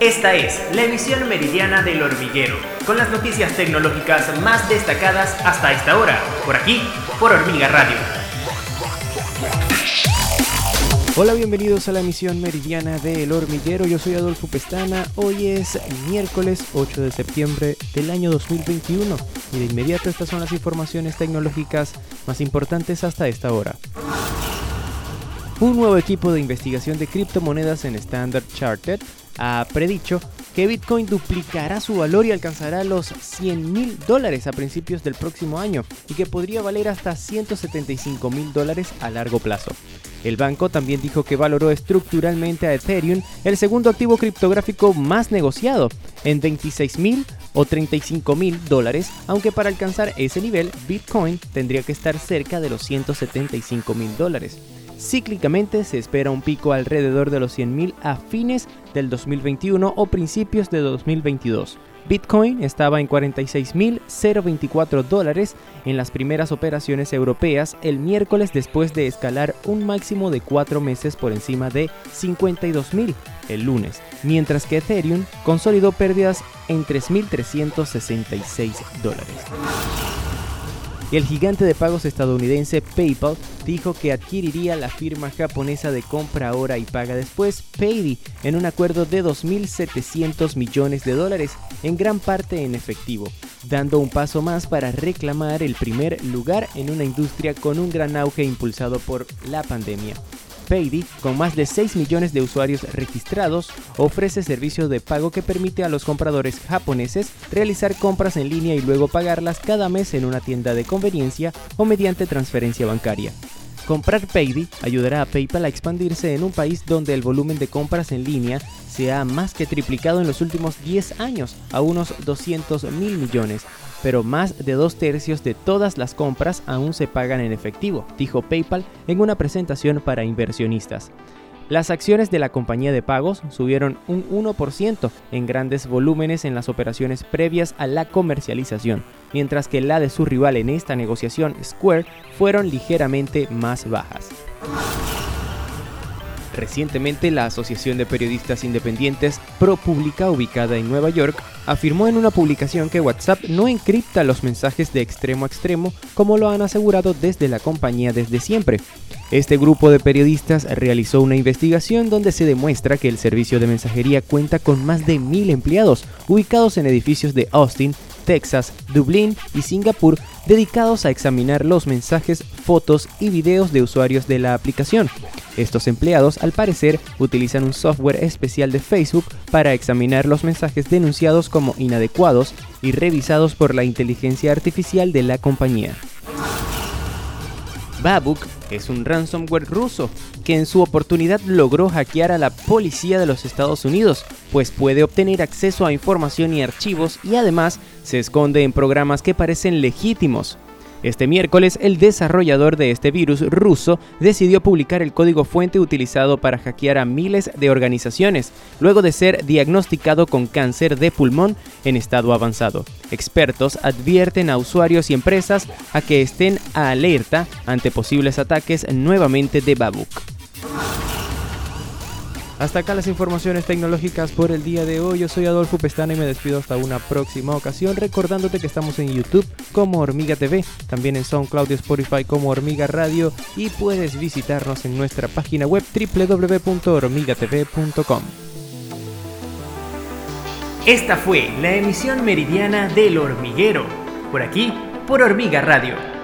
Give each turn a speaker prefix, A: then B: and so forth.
A: Esta es la emisión meridiana del hormiguero, con las noticias tecnológicas más destacadas hasta esta hora, por aquí, por Hormiga Radio.
B: Hola, bienvenidos a la emisión meridiana de El Hormiguero. Yo soy Adolfo Pestana. Hoy es miércoles 8 de septiembre del año 2021 y de inmediato estas son las informaciones tecnológicas más importantes hasta esta hora. Un nuevo equipo de investigación de criptomonedas en Standard Chartered ha predicho que Bitcoin duplicará su valor y alcanzará los 100 mil dólares a principios del próximo año y que podría valer hasta 175 mil dólares a largo plazo. El banco también dijo que valoró estructuralmente a Ethereum, el segundo activo criptográfico más negociado, en 26 mil o 35 mil dólares, aunque para alcanzar ese nivel Bitcoin tendría que estar cerca de los 175 mil dólares. Cíclicamente se espera un pico alrededor de los 100.000 a fines del 2021 o principios de 2022. Bitcoin estaba en 46.024 dólares en las primeras operaciones europeas el miércoles después de escalar un máximo de 4 meses por encima de 52.000 el lunes, mientras que Ethereum consolidó pérdidas en 3.366 dólares el gigante de pagos estadounidense PayPal dijo que adquiriría la firma japonesa de compra ahora y paga después, Paydi, en un acuerdo de 2.700 millones de dólares, en gran parte en efectivo, dando un paso más para reclamar el primer lugar en una industria con un gran auge impulsado por la pandemia. Paydi, con más de 6 millones de usuarios registrados, ofrece servicio de pago que permite a los compradores japoneses realizar compras en línea y luego pagarlas cada mes en una tienda de conveniencia o mediante transferencia bancaria. Comprar Paydi ayudará a PayPal a expandirse en un país donde el volumen de compras en línea se ha más que triplicado en los últimos 10 años a unos 200 mil millones, pero más de dos tercios de todas las compras aún se pagan en efectivo, dijo PayPal en una presentación para inversionistas. Las acciones de la compañía de pagos subieron un 1% en grandes volúmenes en las operaciones previas a la comercialización, mientras que la de su rival en esta negociación, Square, fueron ligeramente más bajas. Recientemente, la Asociación de Periodistas Independientes ProPublica, ubicada en Nueva York, afirmó en una publicación que WhatsApp no encripta los mensajes de extremo a extremo como lo han asegurado desde la compañía desde siempre. Este grupo de periodistas realizó una investigación donde se demuestra que el servicio de mensajería cuenta con más de mil empleados ubicados en edificios de Austin, Texas, Dublín y Singapur dedicados a examinar los mensajes, fotos y videos de usuarios de la aplicación. Estos empleados, al parecer, utilizan un software especial de Facebook para examinar los mensajes denunciados como inadecuados y revisados por la inteligencia artificial de la compañía. Babuk es un ransomware ruso que en su oportunidad logró hackear a la policía de los Estados Unidos, pues puede obtener acceso a información y archivos y además se esconde en programas que parecen legítimos. Este miércoles, el desarrollador de este virus ruso decidió publicar el código fuente utilizado para hackear a miles de organizaciones, luego de ser diagnosticado con cáncer de pulmón en estado avanzado. Expertos advierten a usuarios y empresas a que estén alerta ante posibles ataques nuevamente de Babuk. Hasta acá las informaciones tecnológicas por el día de hoy. Yo soy Adolfo Pestana y me despido hasta una próxima ocasión, recordándote que estamos en YouTube como Hormiga TV, también en SoundCloud y Spotify como Hormiga Radio y puedes visitarnos en nuestra página web www.hormigatv.com.
A: Esta fue la emisión meridiana del hormiguero, por aquí, por Hormiga Radio